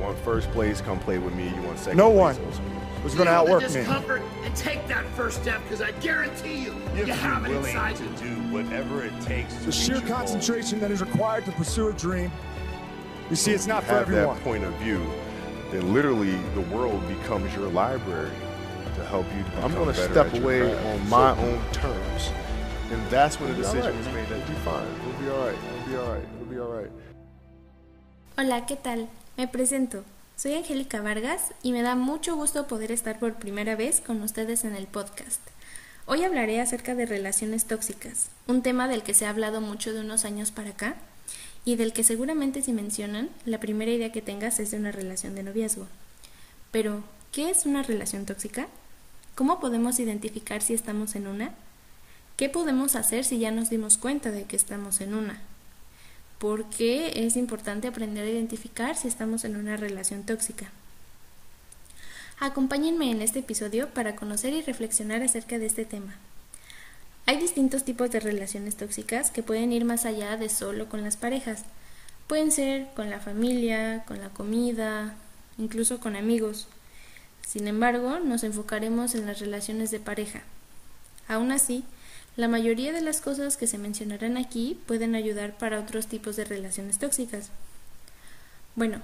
You want first place? Come play with me. You want second No place? one. Go was going to outwork me. discomfort and take that first step because I guarantee you, If you have it you're willing inside to you. do whatever it takes to The reach sheer your goal, concentration that is required to pursue a dream. You see, it's not for have everyone. that point of view, then literally the world becomes your library to help you. To I'm going to step away craft. on my own terms. And that's when the decision all was made that It'll be fine. It'll be all right. It'll be all right. It'll be all right. Hola, ¿qué tal? Me presento. Soy Angélica Vargas y me da mucho gusto poder estar por primera vez con ustedes en el podcast. Hoy hablaré acerca de relaciones tóxicas, un tema del que se ha hablado mucho de unos años para acá y del que seguramente si mencionan, la primera idea que tengas es de una relación de noviazgo. Pero, ¿qué es una relación tóxica? ¿Cómo podemos identificar si estamos en una? ¿Qué podemos hacer si ya nos dimos cuenta de que estamos en una? ¿Por qué es importante aprender a identificar si estamos en una relación tóxica? Acompáñenme en este episodio para conocer y reflexionar acerca de este tema. Hay distintos tipos de relaciones tóxicas que pueden ir más allá de solo con las parejas. Pueden ser con la familia, con la comida, incluso con amigos. Sin embargo, nos enfocaremos en las relaciones de pareja. Aún así, la mayoría de las cosas que se mencionarán aquí pueden ayudar para otros tipos de relaciones tóxicas. Bueno,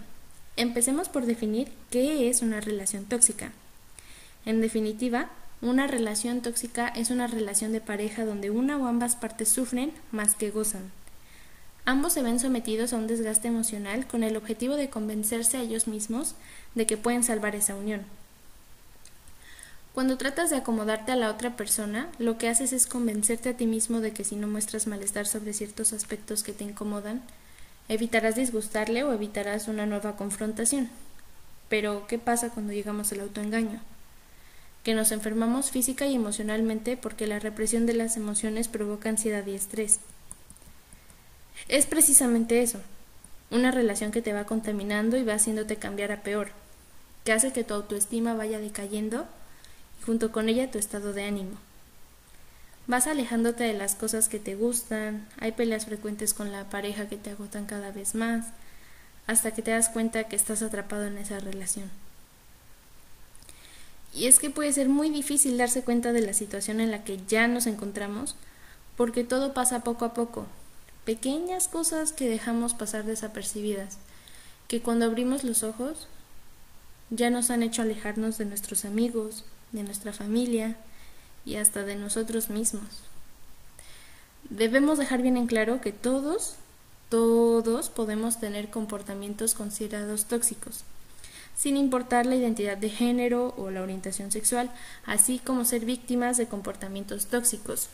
empecemos por definir qué es una relación tóxica. En definitiva, una relación tóxica es una relación de pareja donde una o ambas partes sufren más que gozan. Ambos se ven sometidos a un desgaste emocional con el objetivo de convencerse a ellos mismos de que pueden salvar esa unión. Cuando tratas de acomodarte a la otra persona, lo que haces es convencerte a ti mismo de que si no muestras malestar sobre ciertos aspectos que te incomodan, evitarás disgustarle o evitarás una nueva confrontación. Pero, ¿qué pasa cuando llegamos al autoengaño? Que nos enfermamos física y emocionalmente porque la represión de las emociones provoca ansiedad y estrés. Es precisamente eso, una relación que te va contaminando y va haciéndote cambiar a peor, que hace que tu autoestima vaya decayendo junto con ella tu estado de ánimo. Vas alejándote de las cosas que te gustan, hay peleas frecuentes con la pareja que te agotan cada vez más, hasta que te das cuenta que estás atrapado en esa relación. Y es que puede ser muy difícil darse cuenta de la situación en la que ya nos encontramos, porque todo pasa poco a poco, pequeñas cosas que dejamos pasar desapercibidas, que cuando abrimos los ojos ya nos han hecho alejarnos de nuestros amigos, de nuestra familia y hasta de nosotros mismos. Debemos dejar bien en claro que todos, todos podemos tener comportamientos considerados tóxicos, sin importar la identidad de género o la orientación sexual, así como ser víctimas de comportamientos tóxicos.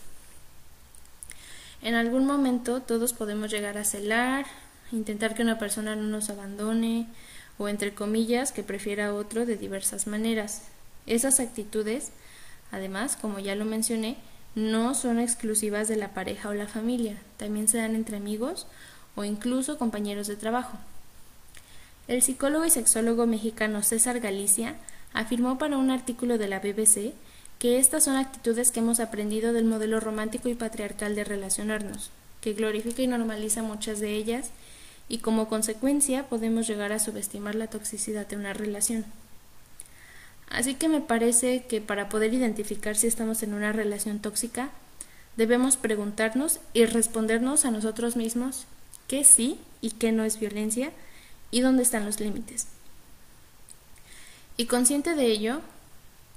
En algún momento todos podemos llegar a celar, intentar que una persona no nos abandone o entre comillas que prefiera a otro de diversas maneras. Esas actitudes, además, como ya lo mencioné, no son exclusivas de la pareja o la familia, también se dan entre amigos o incluso compañeros de trabajo. El psicólogo y sexólogo mexicano César Galicia afirmó para un artículo de la BBC que estas son actitudes que hemos aprendido del modelo romántico y patriarcal de relacionarnos, que glorifica y normaliza muchas de ellas y como consecuencia podemos llegar a subestimar la toxicidad de una relación. Así que me parece que para poder identificar si estamos en una relación tóxica, debemos preguntarnos y respondernos a nosotros mismos qué sí y qué no es violencia y dónde están los límites. Y consciente de ello,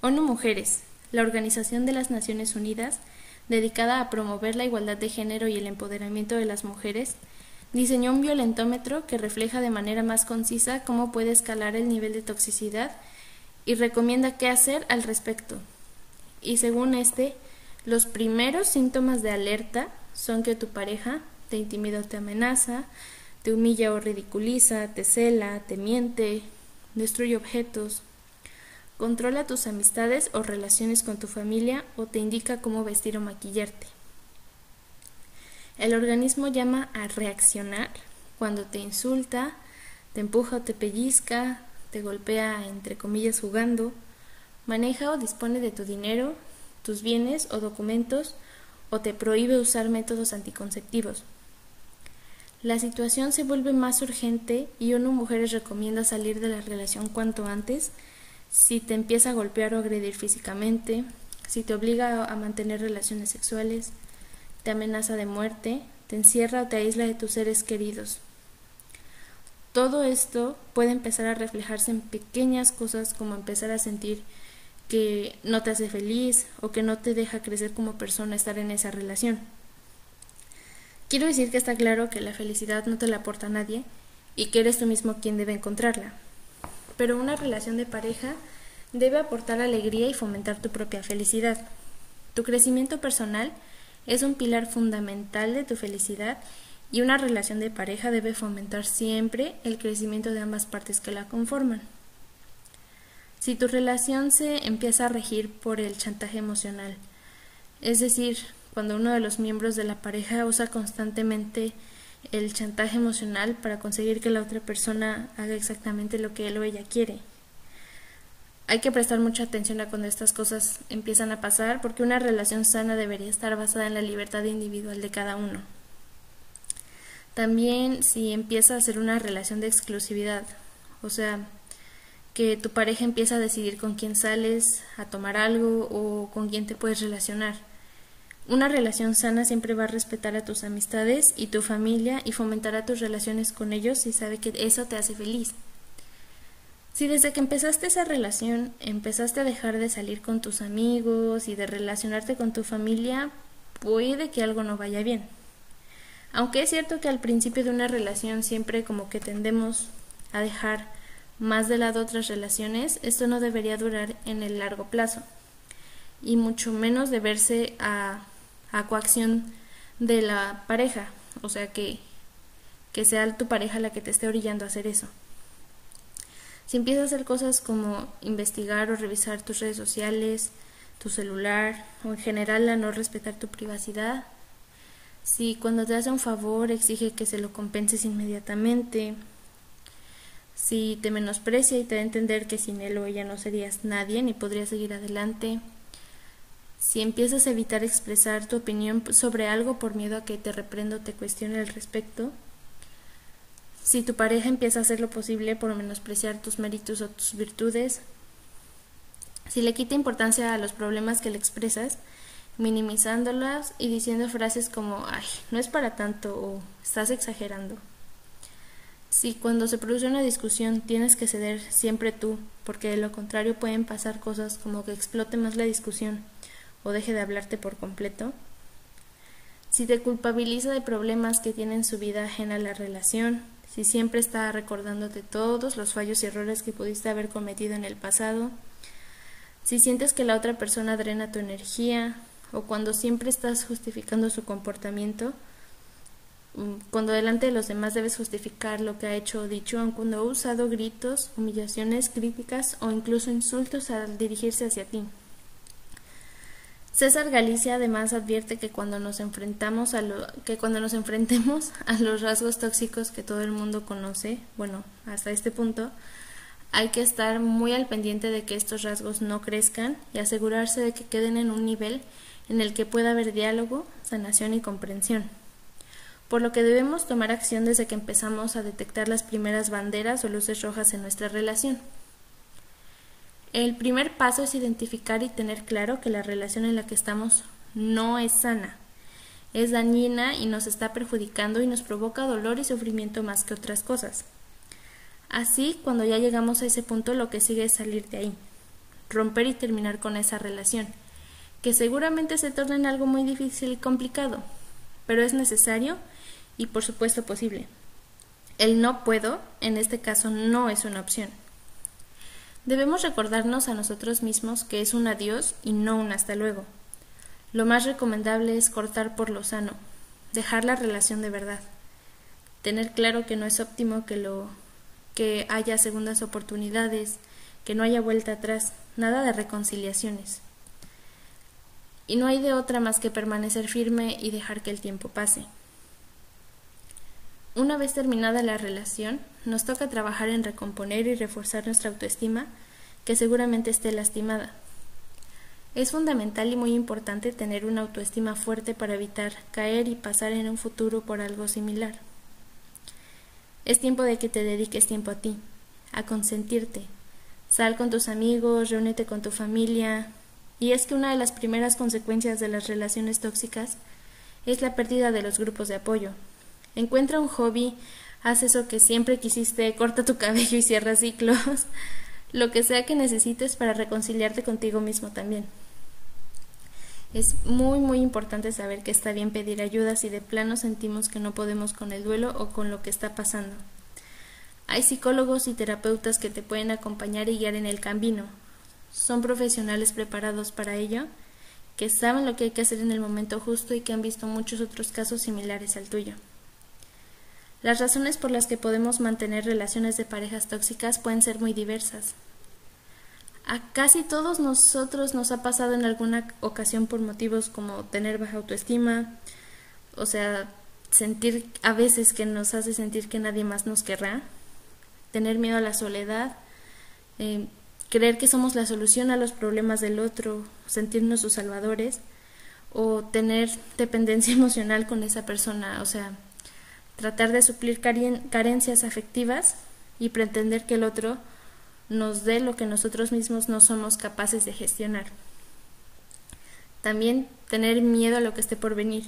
ONU Mujeres, la Organización de las Naciones Unidas, dedicada a promover la igualdad de género y el empoderamiento de las mujeres, diseñó un violentómetro que refleja de manera más concisa cómo puede escalar el nivel de toxicidad y recomienda qué hacer al respecto. Y según este, los primeros síntomas de alerta son que tu pareja te intimida o te amenaza, te humilla o ridiculiza, te cela, te miente, destruye objetos, controla tus amistades o relaciones con tu familia o te indica cómo vestir o maquillarte. El organismo llama a reaccionar cuando te insulta, te empuja o te pellizca, te golpea entre comillas jugando, maneja o dispone de tu dinero, tus bienes o documentos o te prohíbe usar métodos anticonceptivos. la situación se vuelve más urgente y una mujer recomienda salir de la relación cuanto antes si te empieza a golpear o agredir físicamente, si te obliga a mantener relaciones sexuales, te amenaza de muerte, te encierra o te aísla de tus seres queridos. Todo esto puede empezar a reflejarse en pequeñas cosas como empezar a sentir que no te hace feliz o que no te deja crecer como persona estar en esa relación. Quiero decir que está claro que la felicidad no te la aporta nadie y que eres tú mismo quien debe encontrarla. Pero una relación de pareja debe aportar alegría y fomentar tu propia felicidad. Tu crecimiento personal es un pilar fundamental de tu felicidad y una relación de pareja debe fomentar siempre el crecimiento de ambas partes que la conforman. Si tu relación se empieza a regir por el chantaje emocional, es decir, cuando uno de los miembros de la pareja usa constantemente el chantaje emocional para conseguir que la otra persona haga exactamente lo que él o ella quiere. Hay que prestar mucha atención a cuando estas cosas empiezan a pasar porque una relación sana debería estar basada en la libertad individual de cada uno. También si empieza a ser una relación de exclusividad, o sea, que tu pareja empieza a decidir con quién sales a tomar algo o con quién te puedes relacionar. Una relación sana siempre va a respetar a tus amistades y tu familia y fomentará tus relaciones con ellos si sabe que eso te hace feliz. Si desde que empezaste esa relación empezaste a dejar de salir con tus amigos y de relacionarte con tu familia, puede que algo no vaya bien. Aunque es cierto que al principio de una relación siempre como que tendemos a dejar más de lado otras relaciones, esto no debería durar en el largo plazo y mucho menos deberse a, a coacción de la pareja, o sea que, que sea tu pareja la que te esté orillando a hacer eso. Si empiezas a hacer cosas como investigar o revisar tus redes sociales, tu celular o en general a no respetar tu privacidad, si cuando te hace un favor exige que se lo compenses inmediatamente, si te menosprecia y te da a entender que sin él o ella no serías nadie ni podrías seguir adelante, si empiezas a evitar expresar tu opinión sobre algo por miedo a que te reprenda o te cuestione al respecto, si tu pareja empieza a hacer lo posible por menospreciar tus méritos o tus virtudes, si le quita importancia a los problemas que le expresas, minimizándolas y diciendo frases como, ay, no es para tanto o estás exagerando. Si cuando se produce una discusión tienes que ceder siempre tú, porque de lo contrario pueden pasar cosas como que explote más la discusión o deje de hablarte por completo. Si te culpabiliza de problemas que tienen su vida ajena a la relación, si siempre está recordándote todos los fallos y errores que pudiste haber cometido en el pasado, si sientes que la otra persona drena tu energía, o cuando siempre estás justificando su comportamiento, mm, cuando delante de los demás debes justificar lo que ha hecho o dicho, aun cuando ha usado gritos, humillaciones, críticas o incluso insultos al dirigirse hacia ti. César Galicia además advierte que cuando nos enfrentamos a lo, que cuando nos enfrentemos a los rasgos tóxicos que todo el mundo conoce, bueno, hasta este punto, hay que estar muy al pendiente de que estos rasgos no crezcan y asegurarse de que queden en un nivel en el que pueda haber diálogo, sanación y comprensión. Por lo que debemos tomar acción desde que empezamos a detectar las primeras banderas o luces rojas en nuestra relación. El primer paso es identificar y tener claro que la relación en la que estamos no es sana, es dañina y nos está perjudicando y nos provoca dolor y sufrimiento más que otras cosas. Así, cuando ya llegamos a ese punto, lo que sigue es salir de ahí, romper y terminar con esa relación que seguramente se torna en algo muy difícil y complicado, pero es necesario y por supuesto posible. El no puedo, en este caso, no es una opción. Debemos recordarnos a nosotros mismos que es un adiós y no un hasta luego. Lo más recomendable es cortar por lo sano, dejar la relación de verdad, tener claro que no es óptimo que lo que haya segundas oportunidades, que no haya vuelta atrás, nada de reconciliaciones y no hay de otra más que permanecer firme y dejar que el tiempo pase. Una vez terminada la relación, nos toca trabajar en recomponer y reforzar nuestra autoestima, que seguramente esté lastimada. Es fundamental y muy importante tener una autoestima fuerte para evitar caer y pasar en un futuro por algo similar. Es tiempo de que te dediques tiempo a ti, a consentirte. Sal con tus amigos, reúnete con tu familia. Y es que una de las primeras consecuencias de las relaciones tóxicas es la pérdida de los grupos de apoyo. Encuentra un hobby, haz eso que siempre quisiste, corta tu cabello y cierra ciclos, lo que sea que necesites para reconciliarte contigo mismo también. Es muy muy importante saber que está bien pedir ayuda si de plano sentimos que no podemos con el duelo o con lo que está pasando. Hay psicólogos y terapeutas que te pueden acompañar y guiar en el camino. Son profesionales preparados para ello, que saben lo que hay que hacer en el momento justo y que han visto muchos otros casos similares al tuyo. Las razones por las que podemos mantener relaciones de parejas tóxicas pueden ser muy diversas. A casi todos nosotros nos ha pasado en alguna ocasión por motivos como tener baja autoestima, o sea, sentir a veces que nos hace sentir que nadie más nos querrá, tener miedo a la soledad, eh, creer que somos la solución a los problemas del otro, sentirnos sus salvadores, o tener dependencia emocional con esa persona, o sea, tratar de suplir carencias afectivas y pretender que el otro nos dé lo que nosotros mismos no somos capaces de gestionar. También tener miedo a lo que esté por venir.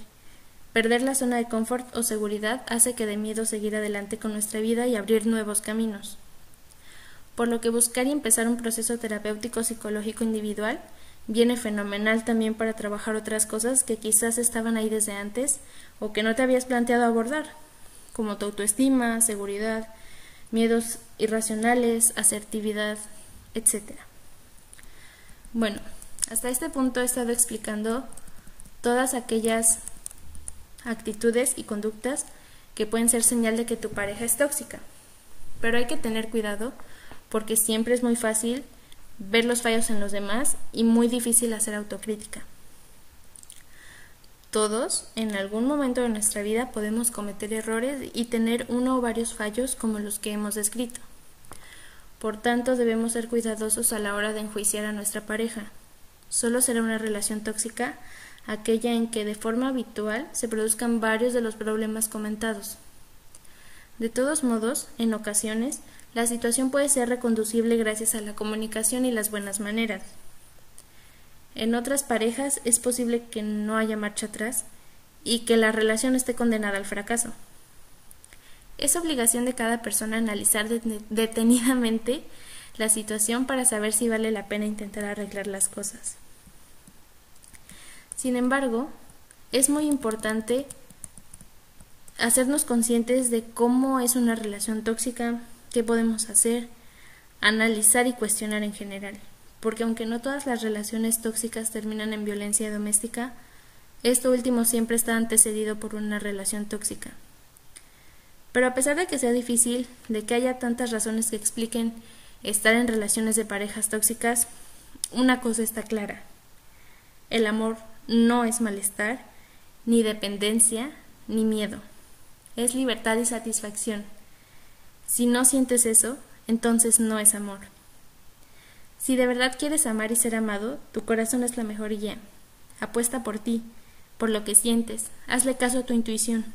Perder la zona de confort o seguridad hace que dé miedo seguir adelante con nuestra vida y abrir nuevos caminos. Por lo que buscar y empezar un proceso terapéutico psicológico individual viene fenomenal también para trabajar otras cosas que quizás estaban ahí desde antes o que no te habías planteado abordar, como tu autoestima, seguridad, miedos irracionales, asertividad, etc. Bueno, hasta este punto he estado explicando todas aquellas actitudes y conductas que pueden ser señal de que tu pareja es tóxica. Pero hay que tener cuidado porque siempre es muy fácil ver los fallos en los demás y muy difícil hacer autocrítica. Todos, en algún momento de nuestra vida, podemos cometer errores y tener uno o varios fallos como los que hemos descrito. Por tanto, debemos ser cuidadosos a la hora de enjuiciar a nuestra pareja. Solo será una relación tóxica aquella en que de forma habitual se produzcan varios de los problemas comentados. De todos modos, en ocasiones, la situación puede ser reconducible gracias a la comunicación y las buenas maneras. En otras parejas es posible que no haya marcha atrás y que la relación esté condenada al fracaso. Es obligación de cada persona analizar detenidamente la situación para saber si vale la pena intentar arreglar las cosas. Sin embargo, es muy importante hacernos conscientes de cómo es una relación tóxica, qué podemos hacer, analizar y cuestionar en general porque aunque no todas las relaciones tóxicas terminan en violencia doméstica, esto último siempre está antecedido por una relación tóxica. Pero a pesar de que sea difícil, de que haya tantas razones que expliquen estar en relaciones de parejas tóxicas, una cosa está clara. El amor no es malestar, ni dependencia, ni miedo. Es libertad y satisfacción. Si no sientes eso, entonces no es amor. Si de verdad quieres amar y ser amado, tu corazón es la mejor guía. Apuesta por ti, por lo que sientes, hazle caso a tu intuición.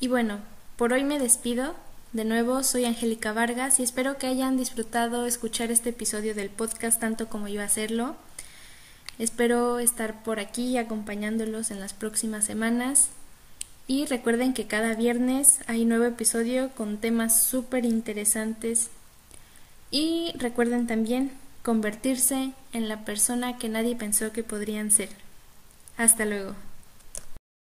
Y bueno, por hoy me despido. De nuevo, soy Angélica Vargas y espero que hayan disfrutado escuchar este episodio del podcast tanto como yo hacerlo. Espero estar por aquí acompañándolos en las próximas semanas. Y recuerden que cada viernes hay nuevo episodio con temas súper interesantes y recuerden también convertirse en la persona que nadie pensó que podrían ser. Hasta luego.